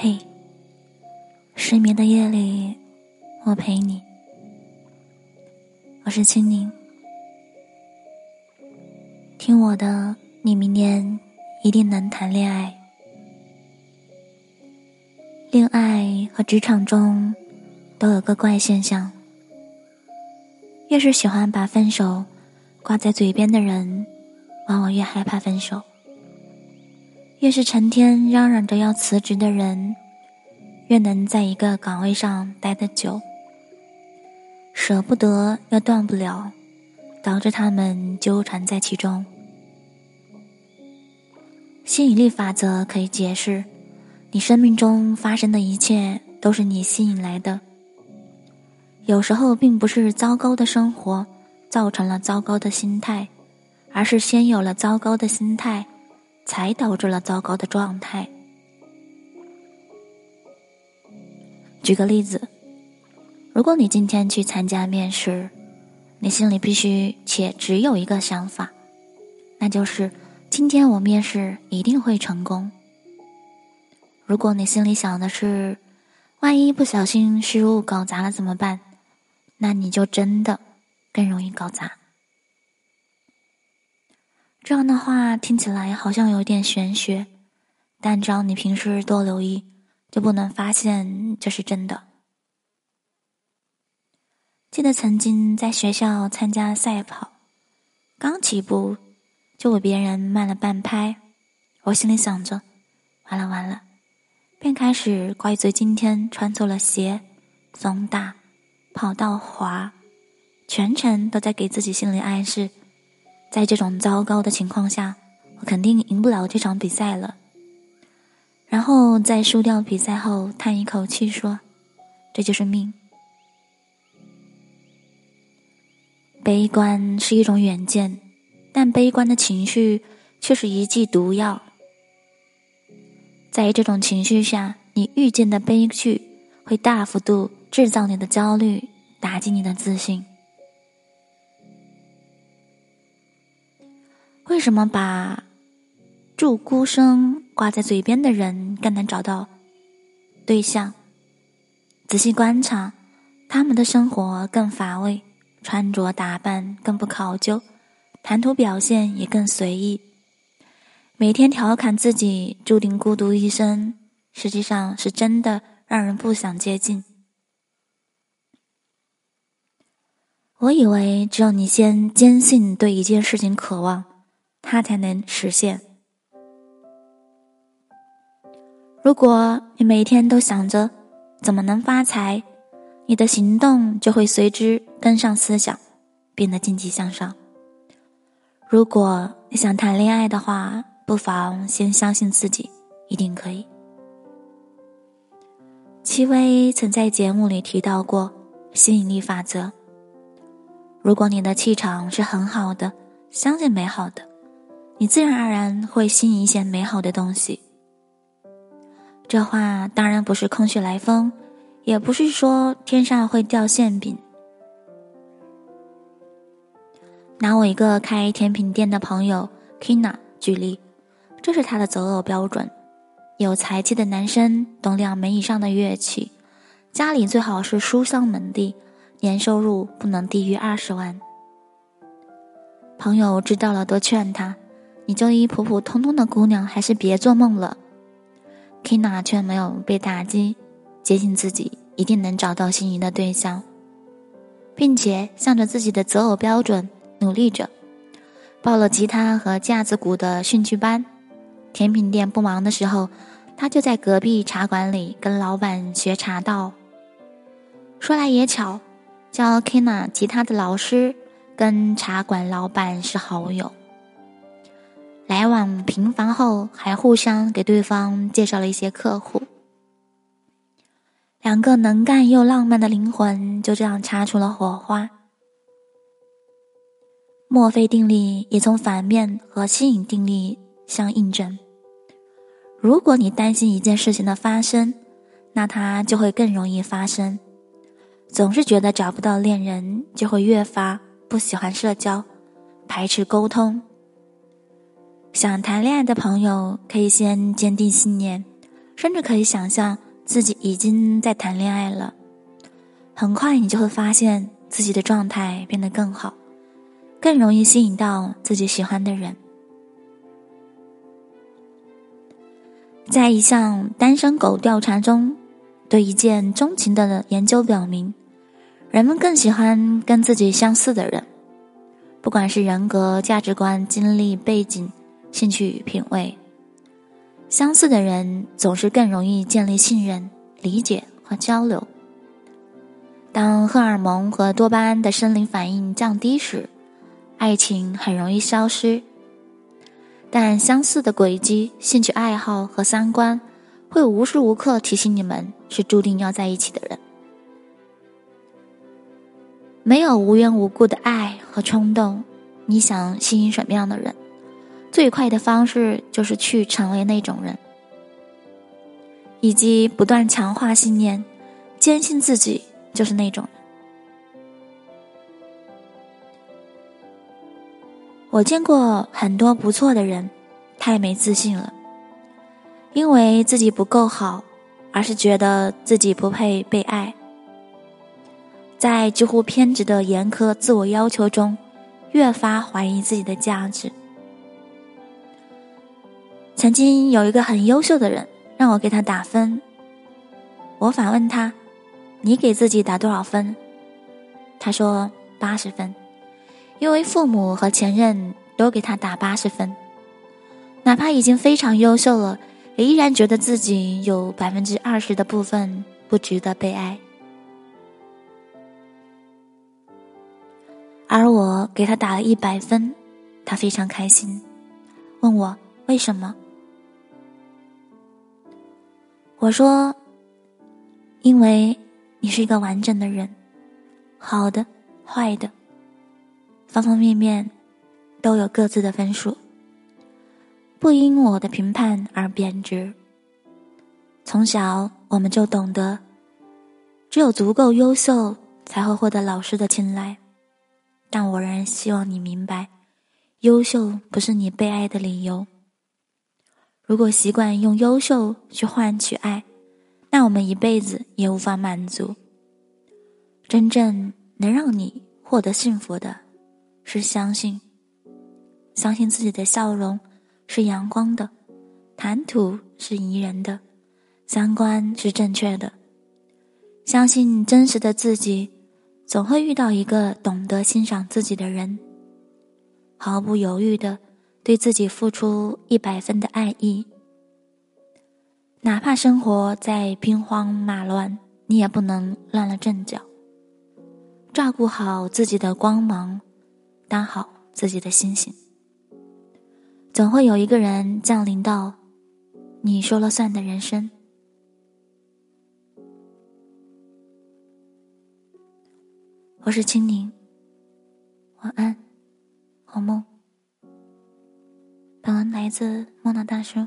嘿，失眠的夜里，我陪你。我是青柠，听我的，你明年一定能谈恋爱。恋爱和职场中都有个怪现象：越是喜欢把分手挂在嘴边的人，往往越害怕分手。越是成天嚷嚷着要辞职的人，越能在一个岗位上待得久。舍不得又断不了，导致他们纠缠在其中。吸引力法则可以解释，你生命中发生的一切都是你吸引来的。有时候并不是糟糕的生活造成了糟糕的心态，而是先有了糟糕的心态。才导致了糟糕的状态。举个例子，如果你今天去参加面试，你心里必须且只有一个想法，那就是今天我面试一定会成功。如果你心里想的是，万一不小心失误搞砸了怎么办？那你就真的更容易搞砸。这样的话听起来好像有点玄学，但只要你平时多留意，就不能发现这是真的。记得曾经在学校参加赛跑，刚起步就比别人慢了半拍，我心里想着完了完了，便开始怪罪今天穿错了鞋，风大，跑道滑，全程都在给自己心理暗示。在这种糟糕的情况下，我肯定赢不了这场比赛了。然后在输掉比赛后，叹一口气说：“这就是命。”悲观是一种远见，但悲观的情绪却是一剂毒药。在这种情绪下，你遇见的悲剧会大幅度制造你的焦虑，打击你的自信。为什么把祝孤生挂在嘴边的人更难找到对象？仔细观察，他们的生活更乏味，穿着打扮更不考究，谈吐表现也更随意。每天调侃自己注定孤独一生，实际上是真的让人不想接近。我以为只有你先坚信对一件事情渴望。它才能实现。如果你每天都想着怎么能发财，你的行动就会随之跟上思想，变得积极向上。如果你想谈恋爱的话，不妨先相信自己一定可以。戚薇曾在节目里提到过吸引力法则。如果你的气场是很好的，相信美好的。你自然而然会吸引一些美好的东西。这话当然不是空穴来风，也不是说天上会掉馅饼。拿我一个开甜品店的朋友 Kina 举例，这是他的择偶标准：有才气的男生，懂两门以上的乐器，家里最好是书香门第，年收入不能低于二十万。朋友知道了，都劝他。你就一普普通通的姑娘，还是别做梦了。Kina 却没有被打击，坚信自己一定能找到心仪的对象，并且向着自己的择偶标准努力着，报了吉他和架子鼓的兴趣班。甜品店不忙的时候，他就在隔壁茶馆里跟老板学茶道。说来也巧，教 Kina 吉他的老师跟茶馆老板是好友。来往频繁后，还互相给对方介绍了一些客户。两个能干又浪漫的灵魂就这样擦出了火花。墨菲定律也从反面和吸引定律相印证：如果你担心一件事情的发生，那它就会更容易发生。总是觉得找不到恋人，就会越发不喜欢社交，排斥沟通。想谈恋爱的朋友，可以先坚定信念，甚至可以想象自己已经在谈恋爱了。很快，你就会发现自己的状态变得更好，更容易吸引到自己喜欢的人。在一项单身狗调查中，对一见钟情的研究表明，人们更喜欢跟自己相似的人，不管是人格、价值观、经历背景、兴趣与品味，相似的人总是更容易建立信任、理解和交流。当荷尔蒙和多巴胺的生理反应降低时，爱情很容易消失。但相似的轨迹、兴趣爱好和三观，会无时无刻提醒你们是注定要在一起的人。没有无缘无故的爱和冲动，你想吸引什么样的人？最快的方式就是去成为那种人，以及不断强化信念，坚信自己就是那种人。我见过很多不错的人，太没自信了，因为自己不够好，而是觉得自己不配被爱，在几乎偏执的严苛自我要求中，越发怀疑自己的价值。曾经有一个很优秀的人让我给他打分，我反问他：“你给自己打多少分？”他说：“八十分。”因为父母和前任都给他打八十分，哪怕已经非常优秀了，也依然觉得自己有百分之二十的部分不值得被爱。而我给他打了一百分，他非常开心，问我为什么。我说：“因为你是一个完整的人，好的，坏的。”方方面面都有各自的分数，不因我的评判而贬值。从小我们就懂得，只有足够优秀才会获得老师的青睐。但我仍希望你明白，优秀不是你被爱的理由。如果习惯用优秀去换取爱，那我们一辈子也无法满足。真正能让你获得幸福的。是相信，相信自己的笑容是阳光的，谈吐是宜人的，三观是正确的。相信真实的自己，总会遇到一个懂得欣赏自己的人，毫不犹豫的对自己付出一百分的爱意。哪怕生活再兵荒马乱，你也不能乱了阵脚。照顾好自己的光芒。当好自己的星星，总会有一个人降临到你说了算的人生。我是青柠，晚安，好梦。来自莫娜大叔。